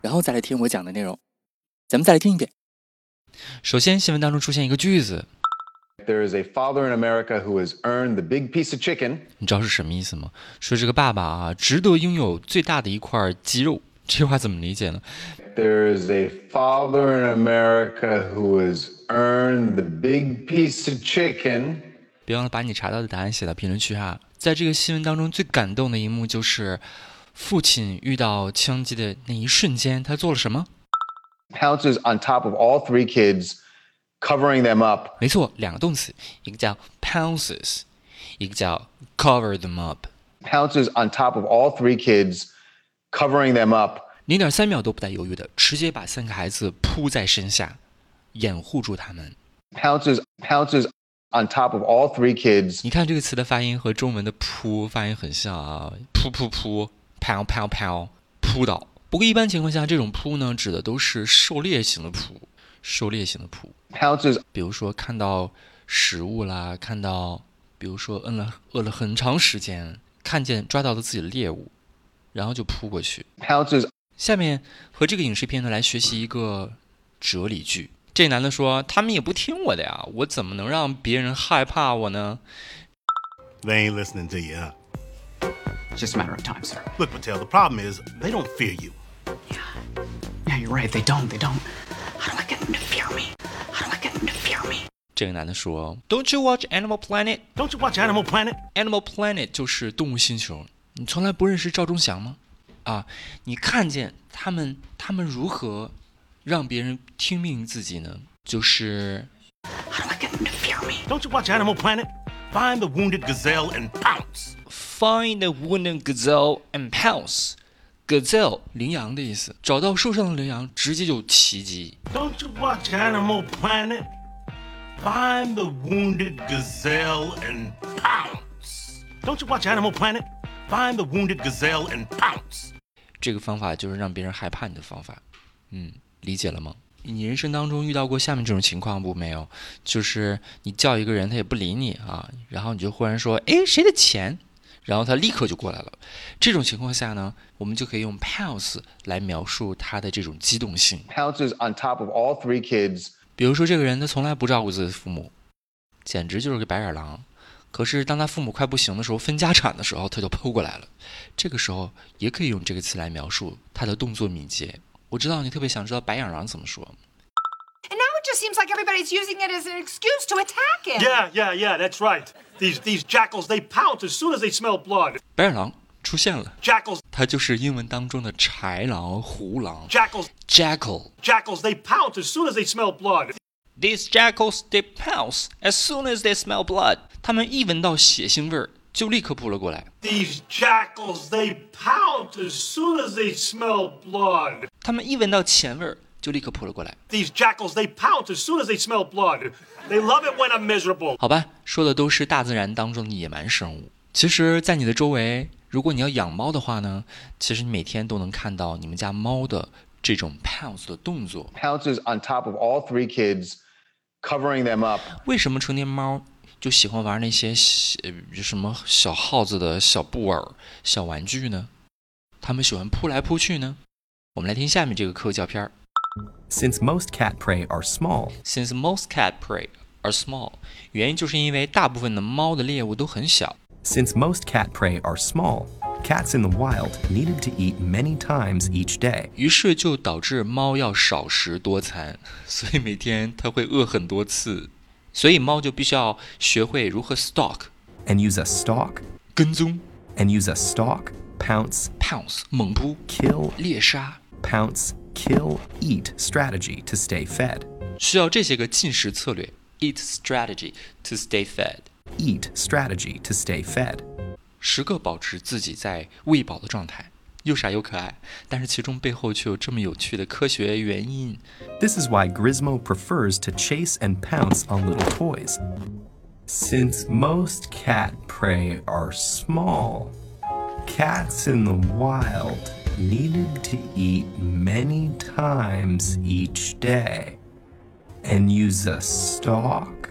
然后再来听我讲的内容，咱们再来听一遍。首先，新闻当中出现一个句子：“There is a father in America who has earned the big piece of chicken。”你知道是什么意思吗？说这个爸爸啊，值得拥有最大的一块鸡肉。这句话怎么理解呢？There is a father in America who has earned the big piece of chicken。别忘了把你查到的答案写到评论区哈。在这个新闻当中，最感动的一幕就是。父亲遇到枪击的那一瞬间，他做了什么？Pounces on top of all three kids, covering them up。没错，两个动词，一个叫 pounces，一个叫 cover them up。Pounces on top of all three kids, covering them up。零点三秒都不带犹豫的，直接把三个孩子扑在身下，掩护住他们。Pounces, pounces on top of all three kids。你看这个词的发音和中文的扑发音很像啊，扑扑扑。砰砰砰，扑倒。不过一般情况下，这种扑呢，指的都是狩猎型的扑，狩猎型的扑。比如说看到食物啦，看到，比如说饿了饿了很长时间，看见抓到了自己的猎物，然后就扑过去。下面和这个影视片呢来学习一个哲理句。这男的说：“他们也不听我的呀，我怎么能让别人害怕我呢？”They ain't listening to you. just a matter of time, sir. Look, Patel, the problem is they don't fear you. Yeah. Yeah, you're right. They don't. They don't. How do I get them to fear me? How do I get them to fear me? 这个男的说：“Don't you watch Animal Planet? Don't you watch Animal Planet? Animal Planet 就是动物星球。你从来不认识赵忠祥吗？啊，你看见他们他们如何让别人听命于自己呢？就是 How do I get them to fear me? Don't you watch Animal Planet? Find the wounded gazelle and pounce. Find the wounded gazelle and pounce. Gazelle 羚羊的意思，找到受伤的羚羊，直接就袭击。Don't you watch Animal Planet? Find the wounded gazelle and pounce. Don't you watch Animal Planet? Find the wounded gazelle and pounce. 这个方法就是让别人害怕你的方法。嗯，理解了吗？你人生当中遇到过下面这种情况不？没有，就是你叫一个人，他也不理你啊，然后你就忽然说：“哎，谁的钱？” 然后他立刻就过来了。这种情况下呢，我们就可以用 pounce 来描述他的这种机动性。Pounces on top of all three kids。比如说，这个人他从来不照顾自己的父母，简直就是个白眼狼。可是当他父母快不行的时候，分家产的时候，他就扑过来了。这个时候也可以用这个词来描述他的动作敏捷。我知道你特别想知道白眼狼怎么说。just seems like everybody's using it as an excuse to attack him. Yeah, yeah, yeah, that's right. These these jackals, they pounce as soon as they smell blood. 白眼狼出现了。Jackals，它就是英文当中的豺狼、狐狼。Jackals, jackal, jackals, they pounce as soon as they smell blood. These jackals, they pounce as soon as they smell blood. 他们一闻到血腥味儿，就立刻扑了过来。These jackals, they pounce as soon as they smell blood. 他们一闻到钱味儿。 就立刻扑了过来。These jackals, they pounce as soon as they smell blood. They love it when I'm miserable. 好吧，说的都是大自然当中的野蛮生物。其实，在你的周围，如果你要养猫的话呢，其实你每天都能看到你们家猫的这种 pounce 的动作。Pounces on top of all three kids, covering them up. 为什么成年猫就喜欢玩那些什么小耗子的小布偶、小玩具呢？它们喜欢扑来扑去呢？我们来听下面这个课教片儿。Since most cat prey are small. Since most cat prey are small，原因就是因为大部分的猫的猎物都很小。Since most cat prey are small, cats in the wild needed to eat many times each day. 于是就导致猫要少食多餐，所以每天它会饿很多次。所以猫就必须要学会如何 stalk and use a stalk 跟踪 and use a stalk pounce pounce 猛扑 kill 猎杀 pounce kill eat strategy to stay fed. 需要这些个进食策略：eat strategy to stay fed. Eat strategy to stay fed. 时刻保持自己在喂饱的状态， 又傻又可爱，但是其中背后却有这么有趣的科学原因。 This is why Grizmo prefers to chase and pounce on little toys. Since most cat prey are small, cats in the wild needed to eat many times each day and use a stalk,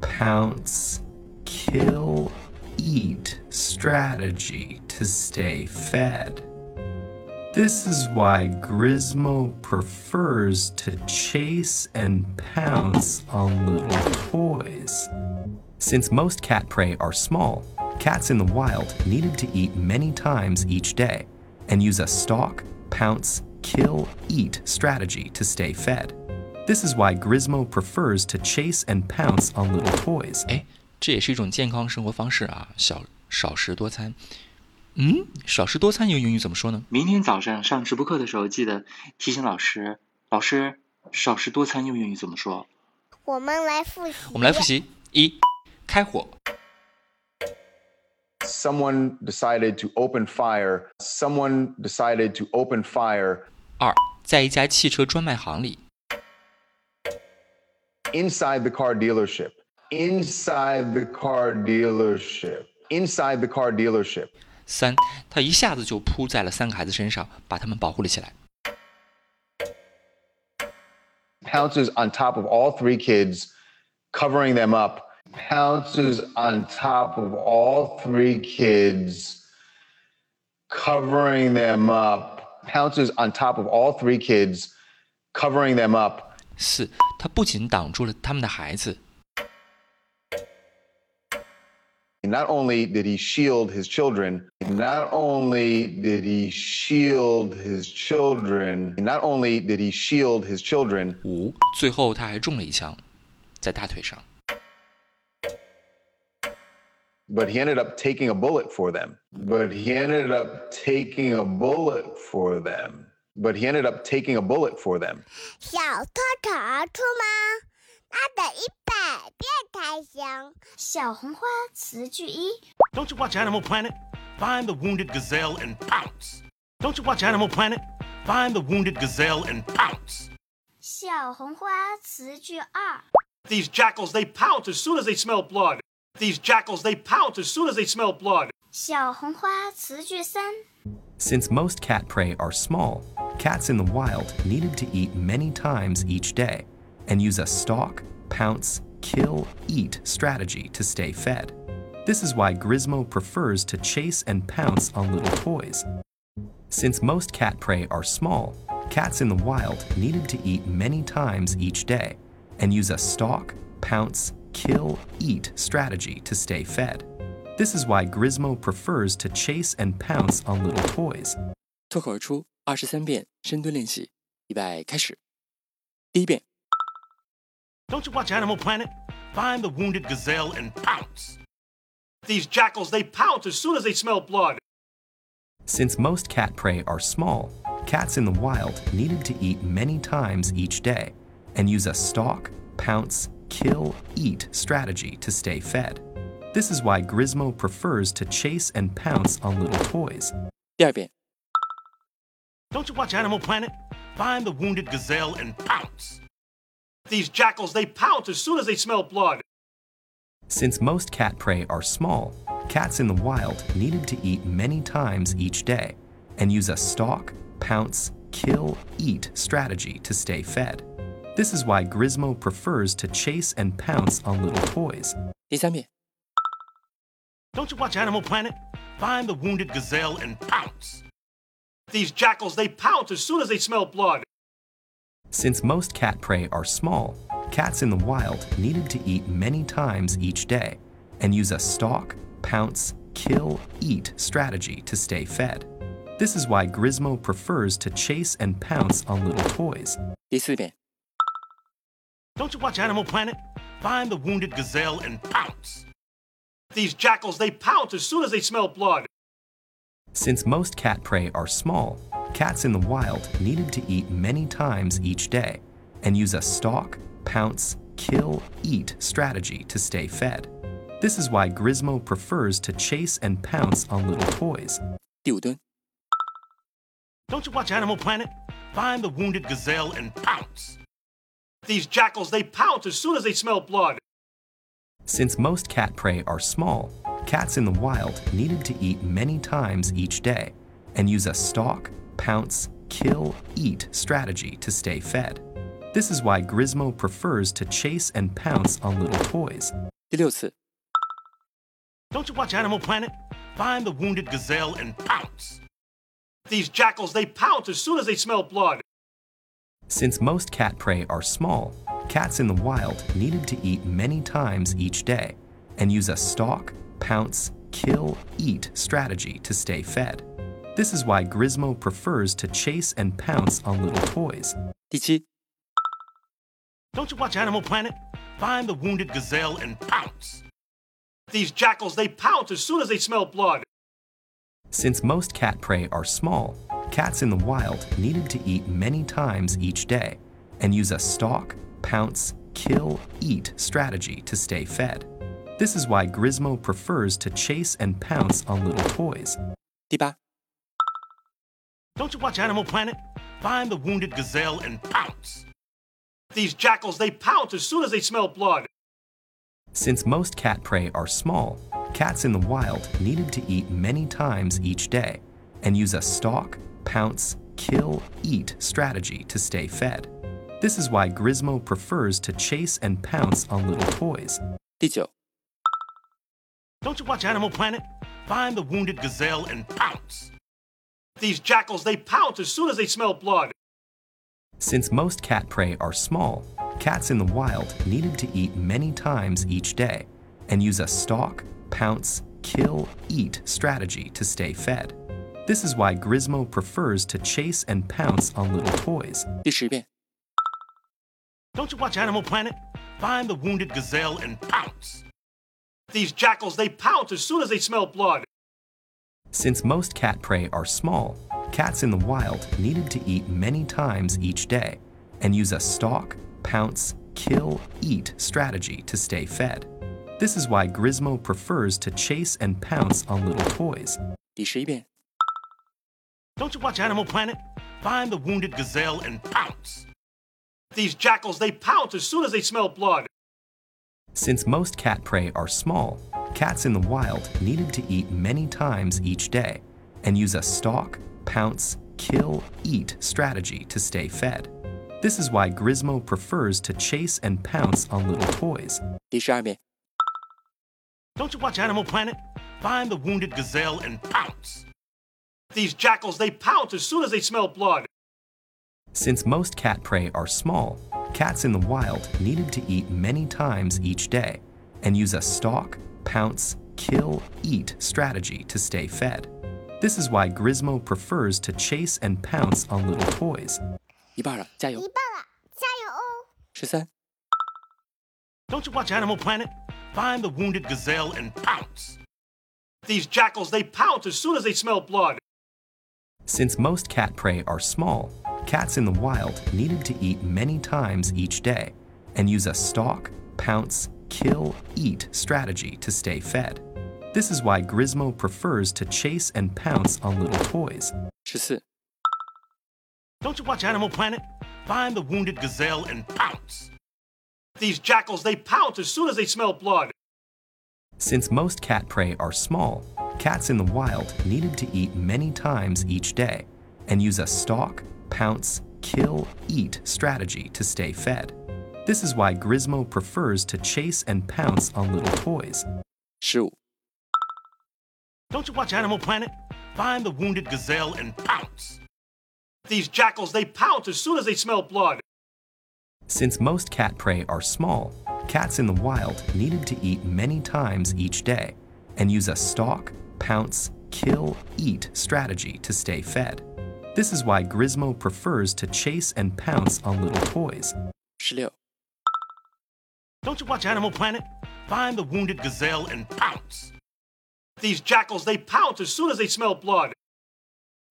pounce, kill, eat strategy to stay fed. This is why Grizmo prefers to chase and pounce on little toys. Since most cat prey are small, cats in the wild needed to eat many times each day and use a stalk, pounce, kill, eat strategy to stay fed. This is why Grizmo prefers to chase and pounce on little toys. 哎，这也是一种健康生活方式啊，少少食多餐。嗯，少食多餐用英语怎么说呢？明天早上上直播课的时候，记得提醒老师。老师，少食多餐用英语怎么说？我们来复习。我们来复习：一、开火； Someone decided to open fire. Someone decided to open fire 二、在一家汽车专卖行里； inside the car dealership. Inside the car dealership. Inside the car dealership. 三、他一下子就扑在了三个孩子身上，把他们保护了起来； Pounces on top of all three kids, covering them up. Pounces on top of all three kids, covering them up. Pounces on top of all three kids, covering them up. 四、他不仅挡住了他们的孩子， Not only did he shield his children, not only did he shield his children, not only did he shield his children, 五、最后他还中了一枪，在大腿上。 but he ended up taking a bullet for them. But he ended up taking a bullet for them. But he ended up taking a bullet for them. 小偷逃出吗？那得一百遍才行。小红花词句一： Don't you watch Animal Planet? Find the wounded gazelle and pounce. Don't you watch Animal Planet? Find the wounded gazelle and pounce. 小红花词句二： These jackals, they pounce as soon as they smell blood. These jackals, they pounce as soon as they smell blood. 小红花词句三： Since most cat prey are small, cats in the wild needed to eat many times each day and use a stalk, pounce, kill, eat strategy to stay fed. This is why Grizmo prefers to chase and pounce on little toys. Since most cat prey are small, cats in the wild needed to eat many times each day and use a stalk, pounce, kill, eat strategy to stay fed. This is why Grizmo prefers to chase and pounce on little toys. 脱口而出二十三遍深蹲练习，预备开始。第一遍， Don't you watch Animal Planet? Find the wounded gazelle and pounce. These jackals, they pounce as soon as they smell blood. Since most cat prey are small, cats in the wild needed to eat many times each day and use a stalk, pounce, kill, eat strategy to stay fed. This is why Grizmo prefers to chase and pounce on little toys. 第二遍， Don't you watch Animal Planet? Find the wounded gazelle and pounce. These jackals, they pounce as soon as they smell blood. Since most cat prey are small, cats in the wild needed to eat many times each day and use a stalk, pounce, kill, eat strategy to stay fed. This is why Grizmo prefers to chase and pounce on little toys. 第三遍， Don't you watch Animal Planet? Find the wounded gazelle and pounce. These jackals, they pounce as soon as they smell blood. Since most cat prey are small, cats in the wild needed to eat many times each day and use a stalk, pounce, kill, eat strategy to stay fed. This is why Grizmo prefers to chase and pounce on little toys. 第四遍， Don't you watch Animal Planet? Find the wounded gazelle and pounce. These jackals, they pounce as soon as they smell blood. Since most cat prey are small, cats in the wild needed to eat many times each day and use a stalk, pounce, kill, eat strategy to stay fed. This is why Grizmo prefers to chase and pounce on little toys. Don't you watch Animal Planet? Find the wounded gazelle and pounce These jackals, they pounce as soon as they smell blood. Since most cat prey are small, cats in the wild needed to eat many times each day and use a stalk, pounce, kill, eat strategy to stay fed. This is why Grizmo prefers to chase and pounce on little toys. 第六次， Don't you watch Animal Planet? Find the wounded gazelle and pounce. These jackals, they pounce as soon as they smell blood. Since most cat prey are small, cats in the wild needed to eat many times each day and use a stalk, pounce, kill, eat strategy to stay fed. This is why Grizmo prefers to chase and pounce on little toys. 第七，Don't you watch Animal Planet? Find the wounded gazelle and pounce. These jackals, they pounce as soon as they smell blood. Since most cat prey are small, cats in the wild needed to eat many times each day and use a stalk, pounce, kill, eat strategy to stay fed. This is why Grizmo prefers to chase and pounce on little toys. 第八，Don't you watch Animal Planet? Find the wounded gazelle and pounce. These jackals, they pounce as soon as they smell blood. Since most cat prey are small, cats in the wild needed to eat many times each day and use a stalk, pounce, kill, eat strategy to stay fed. This is why Grizmo prefers to chase and pounce on little toys. 第九，Don't you watch Animal Planet? Find the wounded gazelle and pounce. These jackals, they pounce as soon as they smell blood. Since most cat prey are small, cats in the wild needed to eat many times each day and use a stalk, pounce, kill, eat strategy to stay fed. This is why Grizmo prefers to chase and pounce on little toys. 第十遍， Don't you watch Animal Planet? Find the wounded gazelle and pounce. These jackals, they pounce as soon as they smell blood. Since most cat prey are small, cats in the wild needed to eat many times each day and use a stalk, pounce, kill, eat strategy to stay fed. This is why Grizmo prefers to chase and pounce on little toys. 第十一遍， Don't you watch Animal Planet? Find the wounded gazelle and pounce. These jackals, they pounce as soon as they smell blood. Since most cat prey are small, cats in the wild needed to eat many times each day and use a stalk, pounce, kill, eat strategy to stay fed. This is why Grizmo prefers to chase and pounce on little toys. 第十二遍， Don't you watch Animal Planet? Find the wounded gazelle and pounce. These jackals, they pounce as soon as they smell blood. Since most cat prey are small, cats in the wild needed to eat many times each day and use a stalk, pounce, kill, eat strategy to stay fed. This is why Grizmo prefers to chase and pounce on little toys. 一半了，加油一！半了，加油哦！十三、 Don't you watch Animal Planet? Find the wounded gazelle and pounce. These jackals, they pounce as soon as they smell blood. Since most cat prey are small, cats in the wild needed to eat many times each day and use a stalk, pounce, kill, eat strategy to stay fed. This is why Grizmo prefers to chase and pounce on little toys. 十四、Don't you watch Animal Planet? Find the wounded gazelle and pounce. These jackals, they pounce as soon as they smell blood. Since most cat prey are small, cats in the wild needed to eat many times each day and use a stalk, pounce, kill, eat strategy to stay fed. This is why Grizmo prefers to chase and pounce on little toys. Shoot. Don't you watch Animal Planet? Find the wounded gazelle and pounce. These jackals, they pounce as soon as they smell blood. Since most cat prey are small, cats in the wild needed to eat many times each day and use a stalk, pounce, kill, eat strategy to stay fed. This is why Grizmo prefers to chase and pounce on little toys. 十六、Don't you watch Animal Planet? Find the wounded gazelle and pounce. These jackals, they pounce as soon as they smell blood.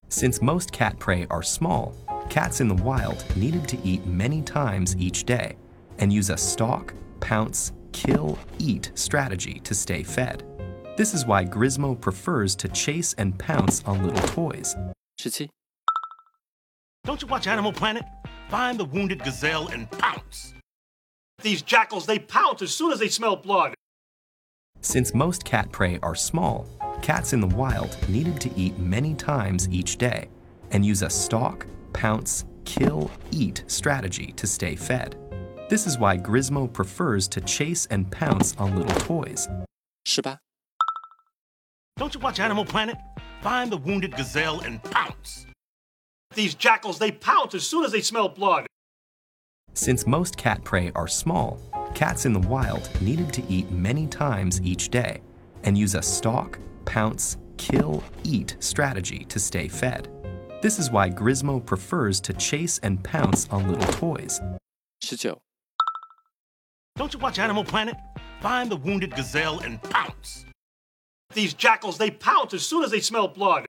Since most cat prey are small, cats in the wild needed to eat many times each day and use a stalk, pounce, kill, eat strategy to stay fed. This is why Grizmo prefers to chase and pounce on little toys. 17. Don't you watch Animal Planet? Find the wounded gazelle and pounce. These jackals, they pounce as soon as they smell blood. Since most cat prey are small, cats in the wild needed to eat many times each day and use a stalk, pounce, kill, eat strategy to stay fed. This is why Grizmo prefers to chase and pounce on little toys. 18. Don't you watch Animal Planet? Find the wounded gazelle and pounce. These jackals, they pounce as soon as they smell blood. Since most cat prey are small, cats in the wild needed to eat many times each day and use a stalk, pounce, kill, eat strategy to stay fed. This is why Grismo prefers to chase and pounce on little toys. 十九、Don't you watch Animal Planet? Find the wounded gazelle and pounce. These jackals, they pounce as soon as they smell blood.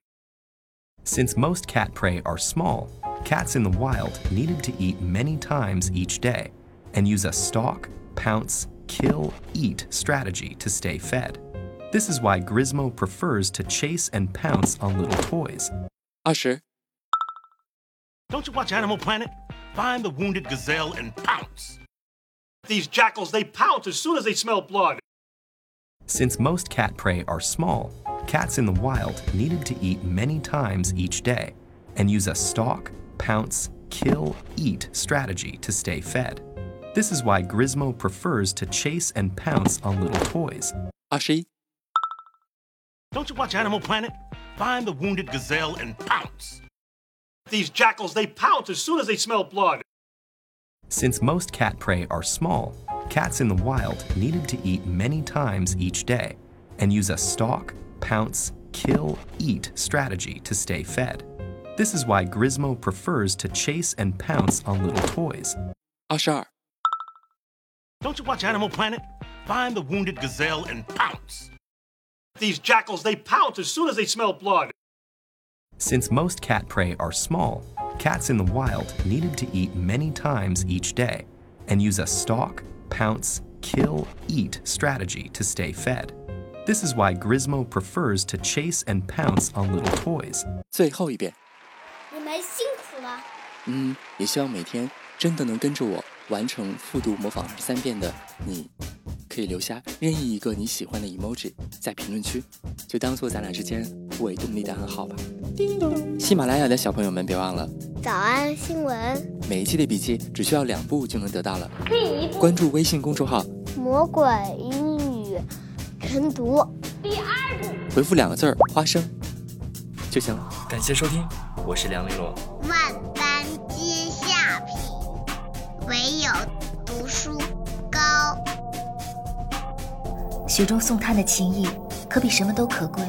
Since most cat prey are small, cats in the wild needed to eat many times each day and use a stalk, pounce, kill, eat strategy to stay fed. This is why Grismo prefers to chase and pounce on little toys. Usher. Don't you watch Animal Planet? Find the wounded gazelle and pounce. These jackals, they pounce as soon as they smell blood. Since most cat prey are small, cats in the wild needed to eat many times each day and use a stalk, pounce, kill, eat strategy to stay fed. This is why Grizmo prefers to chase and pounce on little toys. Ashi? Don't you watch Animal Planet? Find the wounded gazelle and pounce. These jackals, they pounce as soon as they smell blood. Since most cat prey are small, cats in the wild needed to eat many times each day and use a stalk, pounce, kill, eat strategy to stay fed. This is why Grizmo prefers to chase and pounce on little toys. Ashar. Don't you watch Animal Planet? Find the wounded gazelle and pounce. These jackals, they pounce as soon as they smell blood. Since most cat prey are small, cats in the wild needed to eat many times each day and use a stalk, pounce, kill, eat strategy to stay fed. This is why Grismo prefers to chase and pounce on little toys. 最后一遍。你们辛苦了。嗯，也希望每天真的能跟着我完成复读模仿二十三遍的你，可以留下任意一个你喜欢的 emoji 在评论区，就当做咱俩之间互为动力的暗号吧。喜马拉雅的小朋友们，别忘了早安新闻，每一期的笔记只需要两步就能得到了。关注微信公众号，魔鬼英语晨读。第二步回复两个字儿“花生”就行了。感谢收听，我是梁丽罗。万般皆下品，唯有读书高。雪中送炭的情谊，可比什么都可贵。